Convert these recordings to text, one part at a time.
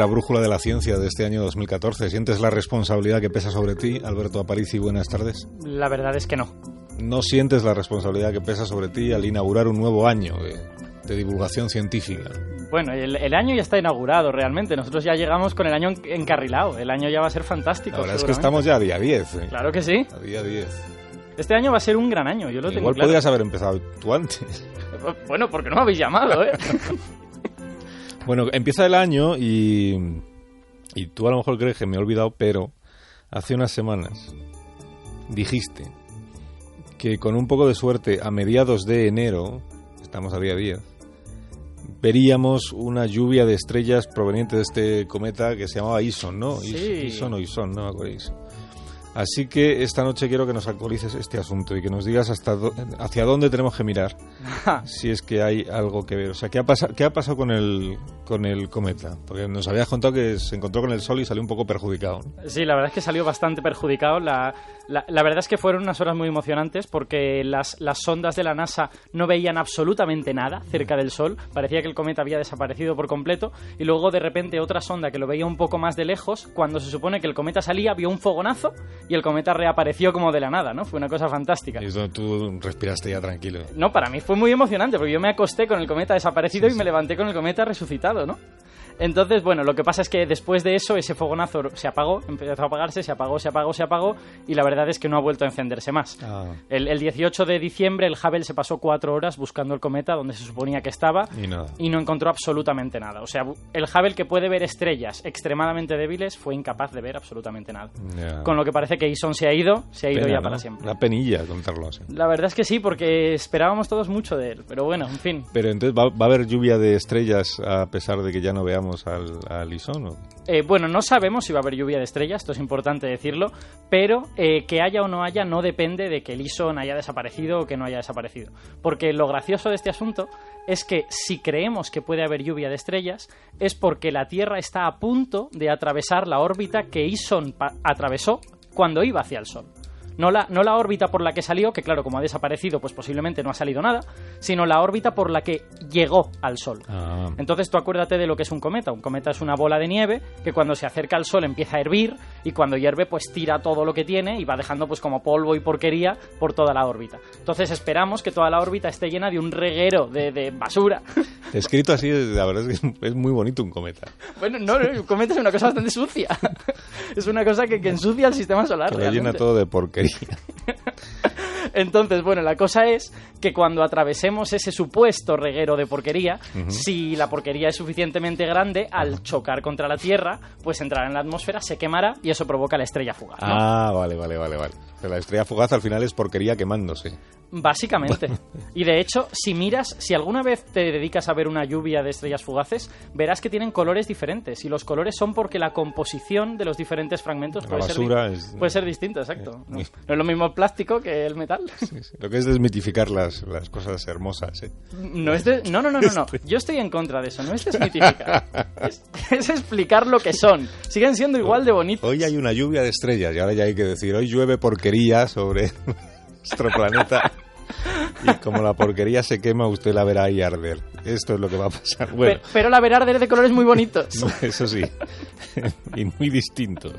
Primera brújula de la ciencia de este año 2014. ¿Sientes la responsabilidad que pesa sobre ti, Alberto Aparici? Buenas tardes. La verdad es que no. ¿No sientes la responsabilidad que pesa sobre ti al inaugurar un nuevo año de, de divulgación científica? Bueno, el, el, año ya está inaugurado realmente. Nosotros ya llegamos con el año encarrilado. El año ya va a ser fantástico. La verdad es que estamos ya a día 10. ¿eh? Claro que sí. A día 10. Este año va a ser un gran año, yo lo Igual tengo claro. podrías haber empezado tú antes. Bueno, porque no me habéis llamado, ¿eh? Bueno, empieza el año y, y tú a lo mejor crees que me he olvidado, pero hace unas semanas dijiste que con un poco de suerte a mediados de enero, estamos a día 10, veríamos una lluvia de estrellas proveniente de este cometa que se llamaba Ison, ¿no? Sí. Ison o Ison, no me acuerdo. Así que esta noche quiero que nos actualices este asunto y que nos digas hasta hacia dónde tenemos que mirar, si es que hay algo que ver. O sea, ¿qué ha, pasado qué ha pasado con el, con el cometa? Porque nos habías contado que se encontró con el Sol y salió un poco perjudicado. ¿no? Sí, la verdad es que salió bastante perjudicado. La, la, la verdad es que fueron unas horas muy emocionantes porque las, las sondas de la NASA no veían absolutamente nada cerca del Sol. Parecía que el cometa había desaparecido por completo. Y luego, de repente, otra sonda que lo veía un poco más de lejos, cuando se supone que el cometa salía, vio un fogonazo y el cometa reapareció como de la nada, ¿no? Fue una cosa fantástica. Y tú respiraste ya tranquilo. No, para mí fue muy emocionante porque yo me acosté con el cometa desaparecido y me levanté con el cometa resucitado, ¿no? Entonces, bueno, lo que pasa es que después de eso ese fogonazo se apagó, empezó a apagarse, se apagó, se apagó, se apagó y la verdad es que no ha vuelto a encenderse más. Ah, El, el 18 de diciembre el Hubble se pasó cuatro horas buscando el cometa donde se suponía que estaba y nada. y no encontró absolutamente nada. O sea, el Hubble que puede ver estrellas extremadamente débiles fue incapaz de ver absolutamente nada. Con lo que parece que Ison se ha ido, se ha ido Pena, ya ¿no? para siempre. Una penilla contarlo así. La verdad es que sí, porque esperábamos todos mucho de él. Pero bueno, en fin. Pero entonces, ¿va, va a haber lluvia de estrellas a pesar de que ya no veamos al, al? ¿o? Eh, bueno, no sabemos si va a haber lluvia de estrellas, esto es importante decirlo, pero eh, que haya o no haya no depende de que el Ison haya desaparecido o que no haya desaparecido. Porque lo gracioso de este asunto es que si creemos que puede haber lluvia de estrellas es porque la Tierra está a punto de atravesar la órbita que Ison atravesó cuando iba hacia el Sol. No la, no la órbita por la que salió, que claro, como ha desaparecido, pues posiblemente no ha salido nada, sino la órbita por la que llegó al Sol. Ah, Entonces tú acuérdate de lo que es un cometa. Un cometa es una bola de nieve que cuando se acerca al Sol empieza a hervir y cuando hierve pues tira todo lo que tiene y va dejando pues como polvo y porquería por toda la órbita. Entonces esperamos que toda la órbita esté llena de un reguero de, de basura. escrito así, la verdad es que es muy bonito un cometa. bueno, no, un cometa es una cosa bastante sucia. es una cosa que, que ensucia el sistema solar. Que lo llena todo de porquería. Entonces, bueno, la cosa es que cuando atravesemos ese supuesto reguero de porquería, si la porquería es suficientemente grande, al chocar contra la Tierra, pues entrará en la atmósfera, se quemará y eso provoca la estrella fugaz. ¿no? Ah, vale, vale, vale, vale. Pero la estrella fugaz al final es porquería quemándose. Básicamente. Y de hecho, si miras, si alguna vez te dedicas a ver una lluvia de estrellas fugaces, verás que tienen colores diferentes. Y los colores son porque la composición de los diferentes fragmentos puede, ser, es- puede ser distinta, exacto. No, muy- no es lo mismo el plástico que el metal. Sí, sí. Lo que es desmitificar las, las cosas hermosas. ¿eh? No, es de- no, no, no, no, no. Yo estoy en contra de eso. No es desmitificar. Es, es explicar lo que son. Siguen siendo igual de bonitos. Hoy hay una lluvia de estrellas y ahora ya hay que decir, hoy llueve porquería sobre nuestro planeta. Y como la porquería se quema, usted la verá ahí arder. Esto es lo que va a pasar. Bueno, Pero, pero la verá arder de colores muy bonitos. eso sí. y muy distintos.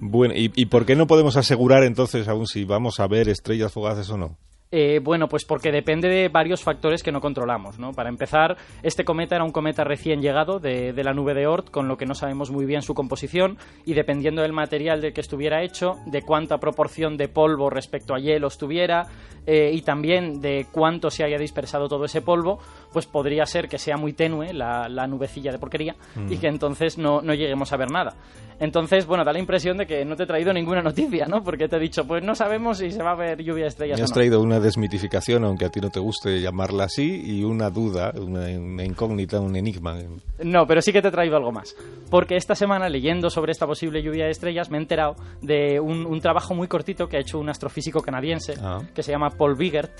Bueno, ¿y, ¿y por qué no podemos asegurar entonces aún si vamos a ver estrellas fugaces o no? Eh, bueno, pues porque depende de varios factores que no controlamos, ¿no? Para empezar, este cometa era un cometa recién llegado de, de la nube de Oort, con lo que no sabemos muy bien su composición, y dependiendo del material del que estuviera hecho, de cuánta proporción de polvo respecto a hielo estuviera, eh, y también de cuánto se haya dispersado todo ese polvo, pues podría ser que sea muy tenue la, la nubecilla de porquería y que entonces no, no lleguemos a ver nada. Entonces, bueno, da la impresión de que no te he traído ninguna noticia, ¿no? Porque te he dicho, pues no sabemos si se va a ver lluvia de estrellas Me o has no. traído una desmitificación, aunque a ti no te guste llamarla así, y una duda, una, una incógnita, un enigma. No, pero sí que te he traído algo más. Porque esta semana, leyendo sobre esta posible lluvia de estrellas, me he enterado de un, un trabajo muy cortito que ha hecho un astrofísico canadiense Ah. que se llama Paul Bigert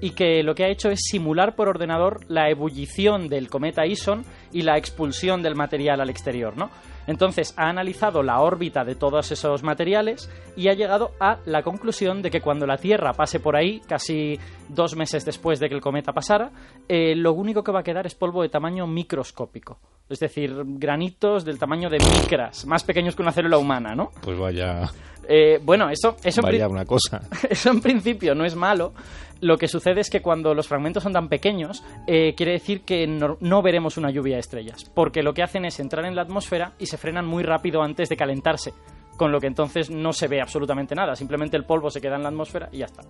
y que lo que ha hecho es simular por ordenador la ebullición del cometa Ison y la expulsión del material al exterior, ¿no? Entonces ha analizado la órbita de todos esos materiales y ha llegado a la conclusión de que cuando la Tierra pase por ahí, casi dos meses después de que el cometa pasara, eh, lo único que va a quedar es polvo de tamaño microscópico. Es decir, granitos del tamaño de micras, más pequeños que una célula humana, ¿no? Pues vaya, Eh, bueno, eso, eso, en vaya una cosa. eso en principio no es malo. Lo que sucede es que cuando los fragmentos son tan pequeños, eh, quiere decir que no, no veremos una lluvia de estrellas, porque lo que hacen es entrar en la atmósfera y se frenan muy rápido antes de calentarse, con lo que entonces no se ve absolutamente nada, simplemente el polvo se queda en la atmósfera y ya está.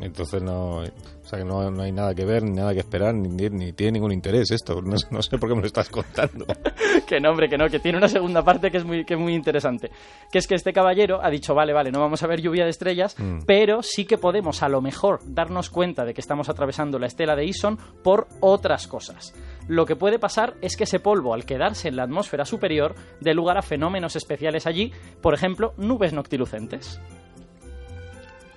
Entonces no, o sea que no, no hay nada que ver, ni nada que esperar, ni, tiene ningún interés esto. No, no sé por qué me lo estás contando. que no, hombre, que no, que tiene una segunda parte que es muy, que es muy interesante. Que es que este caballero ha dicho, vale, vale, no vamos a ver lluvia de estrellas, Mm. pero sí que podemos a lo mejor darnos cuenta de que estamos atravesando la estela de Ison por otras cosas. Lo que puede pasar es que ese polvo, al quedarse en la atmósfera superior, dé lugar a fenómenos especiales allí, por ejemplo, nubes noctilucentes.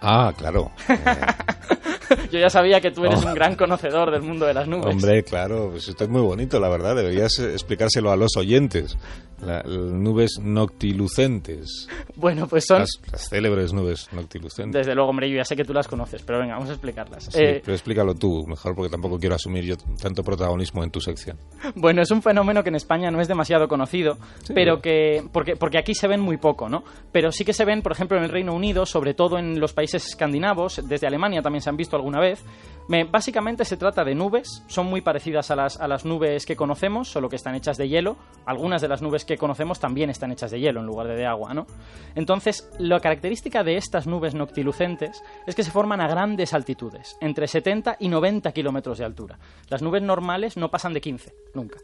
Ah, claro. Yo ya sabía que tú eres Oh. un gran conocedor del mundo de las nubes. Hombre, claro, pues esto es muy bonito, la verdad. Deberías eh, explicárselo a los oyentes. La- las nubes noctilucentes. Bueno, pues son... Las, las célebres nubes noctilucentes. Desde luego, hombre, yo ya sé que tú las conoces, pero venga, vamos a explicarlas. Sí, Eh, pero explícalo tú, mejor, porque tampoco quiero asumir yo tanto protagonismo en tu sección. Bueno, es un fenómeno que en España no es demasiado conocido, Sí. pero que porque porque aquí se ven muy poco, ¿no? Pero sí que se ven, por ejemplo, en el Reino Unido, sobre todo en los países escandinavos, desde Alemania también se han visto alguna vez. Me- básicamente se trata de nubes, son muy parecidas a las a las nubes que conocemos, solo que están hechas de hielo. Algunas de las nubes que conocemos también están hechas de hielo en lugar de de agua, ¿no? Entonces, la característica de estas nubes noctilucentes es que se forman a grandes altitudes, entre 70 y 90 kilómetros de altura. Las nubes normales no pasan de 15, nunca.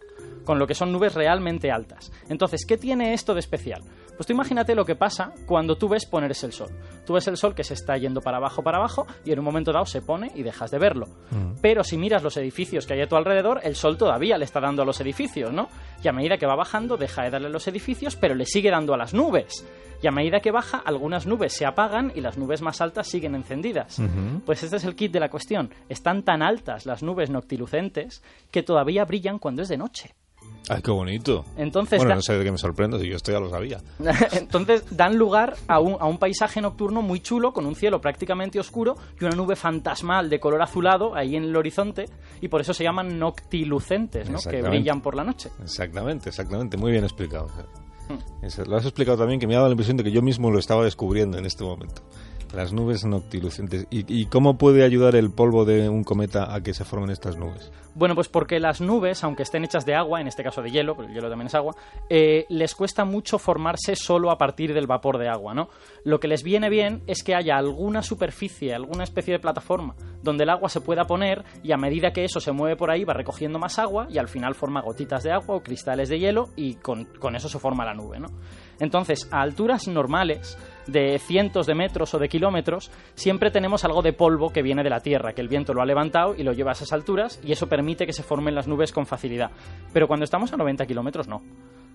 Con lo que son nubes realmente altas. Entonces, ¿qué tiene esto de especial? Pues tú imagínate lo que pasa cuando tú ves ponerse el sol. Tú ves el sol que se está yendo para abajo, para abajo, y en un momento dado se pone y dejas de verlo. Pero si miras los edificios que hay a tu alrededor, el sol todavía le está dando a los edificios, ¿no? Y a medida que va bajando, deja de darle a los edificios, pero le sigue dando a las nubes. Y a medida que baja, algunas nubes se apagan y las nubes más altas siguen encendidas. Pues este es el kit de la cuestión. Están tan altas las nubes noctilucentes que todavía brillan cuando es de noche. ¡Ay, qué bonito! Entonces, bueno, no sé de qué me sorprendo, si yo esto ya lo sabía. Entonces dan lugar a un, a un paisaje nocturno muy chulo, con un cielo prácticamente oscuro y una nube fantasmal de color azulado ahí en el horizonte, y por eso se llaman noctilucentes, ¿no? que brillan por la noche. Exactamente, exactamente. Muy bien explicado. Eso, Lo has explicado también que me ha dado la impresión de que yo mismo lo estaba descubriendo en este momento. Las nubes noctilucentes. ¿Y, cómo puede ayudar el polvo de un cometa a que se formen estas nubes? Bueno, pues porque las nubes, aunque estén hechas de agua, en este caso de hielo, porque el hielo también es agua, eh, les cuesta mucho formarse solo a partir del vapor de agua, ¿no? Lo que les viene bien es que haya alguna superficie, alguna especie de plataforma donde el agua se pueda poner y a medida que eso se mueve por ahí va recogiendo más agua y al final forma gotitas de agua o cristales de hielo y con, con eso se forma la nube, ¿no? Entonces, a alturas normales, de cientos de metros o de kilómetros, siempre tenemos algo de polvo que viene de la Tierra, que el viento lo ha levantado y lo lleva a esas alturas y eso permite que se formen las nubes con facilidad. Pero cuando estamos a 90 kilómetros, no.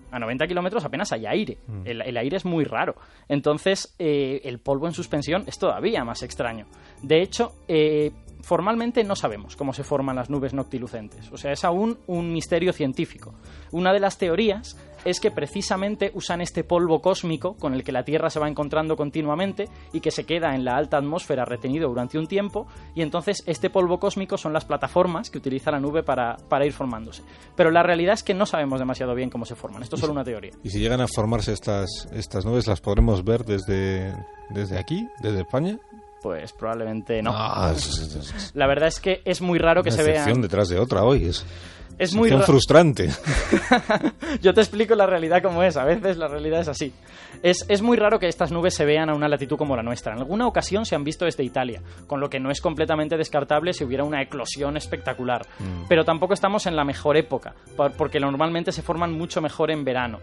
A 90 kilómetros apenas hay aire. El, el aire es muy raro. Entonces, eh, el polvo en suspensión es todavía más extraño. De hecho, eh, formalmente no sabemos cómo se forman las nubes noctilucentes. O sea, es aún un misterio científico. Una de las teorías es que precisamente usan este polvo cósmico con el que la Tierra se va encontrando continuamente y que se queda en la alta atmósfera retenido durante un tiempo y entonces este polvo cósmico son las plataformas que utiliza la nube para, para ir formándose. Pero la realidad es que no sabemos demasiado bien cómo se forman. Esto es solo una teoría. Y si llegan a formarse estas, estas nubes, ¿las podremos ver desde, desde aquí, desde España? Pues probablemente no. Ah, es, es- es- La verdad es que es muy raro que una se vean. detrás de otra hoy. Es, Es muy frustrante. Yo te explico la realidad como es. A veces la realidad es así. Es, es muy raro que estas nubes se vean a una latitud como la nuestra. En alguna ocasión se han visto desde Italia, con lo que no es completamente descartable si hubiera una eclosión espectacular. Pero tampoco estamos en la mejor época, por- porque normalmente se forman mucho mejor en verano.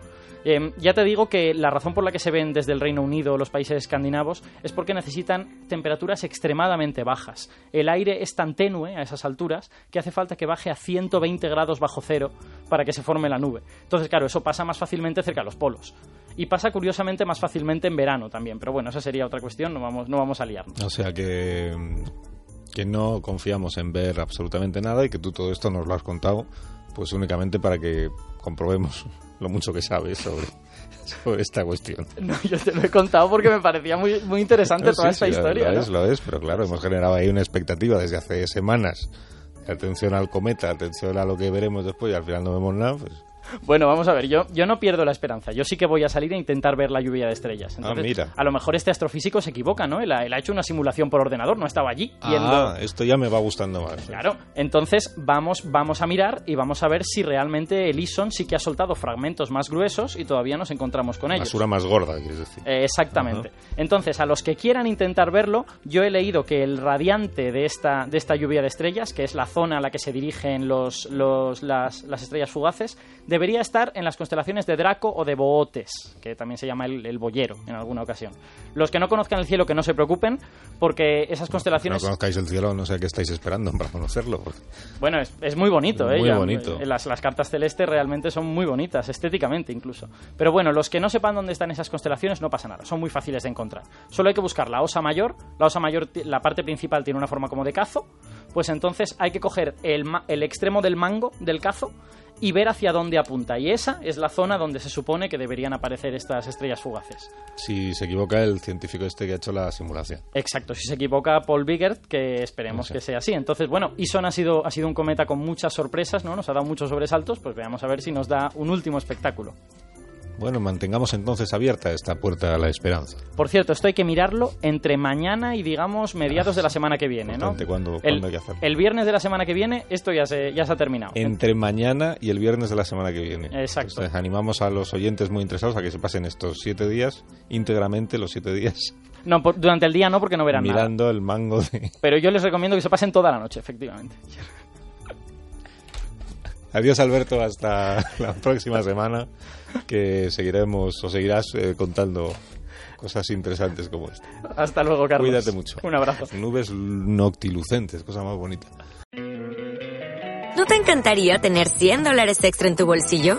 Eh, ya te digo que la razón por la que se ven desde el Reino Unido o los países escandinavos es porque necesitan temperaturas extremadamente bajas. El aire es tan tenue a esas alturas que hace falta que baje a 120 grados bajo cero para que se forme la nube. Entonces, claro, eso pasa más fácilmente cerca de los polos. Y pasa curiosamente más fácilmente en verano también. Pero bueno, esa sería otra cuestión, no vamos, no vamos a liarnos. O sea que, que no confiamos en ver absolutamente nada y que tú todo esto nos lo has contado pues únicamente para que comprobemos lo mucho que sabes sobre, sobre esta cuestión. No, yo te lo he contado porque me parecía muy, muy interesante No, toda sí, esta sí, historia. Lo ¿no? es, lo es, pero claro, hemos generado ahí una expectativa desde hace semanas. Atención al cometa, atención a lo que veremos después y al final no vemos nada. Pues, Bueno, vamos a ver, yo, yo no pierdo la esperanza. Yo sí que voy a salir a intentar ver la lluvia de estrellas. Ah, mira. A lo mejor este astrofísico se equivoca, ¿no? Él ha, él ha hecho una simulación por ordenador, no estaba allí ah, esto ya me va gustando más. Claro, entonces vamos, vamos a mirar y vamos a ver si realmente el ISON sí que ha soltado fragmentos más gruesos y todavía nos encontramos con ellos. Basura más gorda, quieres decir. Eh, exactamente. Entonces, a los que quieran intentar verlo, yo he leído que el radiante de esta, de esta lluvia de estrellas, que es la zona a la que se dirigen los, los- las, las estrellas fugaces, debería estar en las constelaciones de Draco o de Bootes, que también se llama el, el boyero en alguna ocasión. Los que no conozcan el cielo, que no se preocupen, porque esas No constelaciones... conozcáis el cielo, no sé qué estáis esperando para conocerlo. porque- Bueno, es, es muy bonito, ¿eh? Muy Ya, bonito. eh, Las, las cartas celestes realmente son muy bonitas, estéticamente incluso. Pero bueno, los que no sepan dónde están esas constelaciones no pasa nada, son muy fáciles de encontrar. Solo hay que buscar la osa mayor. La osa mayor, la parte principal tiene una forma como de cazo. Pues entonces hay que coger el, extremo del mango del cazo y ver hacia dónde apunta. Y esa es la zona donde se supone que deberían aparecer estas estrellas fugaces. Si se equivoca el científico este que ha hecho la simulación. Exacto, si se equivoca Paul Bigert, que esperemos Sí. que sea así. Entonces, bueno, Ison ha sido, ha sido un cometa con muchas sorpresas, ¿no? Nos ha dado muchos sobresaltos, pues veamos a ver si nos da un último espectáculo. Bueno, mantengamos entonces abierta esta puerta a la esperanza. Por cierto, esto hay que mirarlo entre mañana y, digamos, mediados de la semana que viene, ¿no? ¿cuándo- el, hay que hacerlo? el viernes de la semana que viene, esto ya se, ya se ha terminado. Entre mañana y el viernes de la semana que viene. Exacto. Entonces, animamos a los oyentes muy interesados a que se pasen estos siete días, íntegramente los siete días, No, por- durante el día no, porque no verán nada. mirando el mango de... Pero yo les recomiendo que se pasen toda la noche, efectivamente. Adiós Alberto, hasta la próxima semana, que seguiremos o seguirás eh, contando cosas interesantes como esta. Hasta luego, Carlos. Cuídate mucho. Un abrazo. Nubes noctilucentes, cosa más bonita. ¿No te encantaría tener 100 dólares extra en tu bolsillo?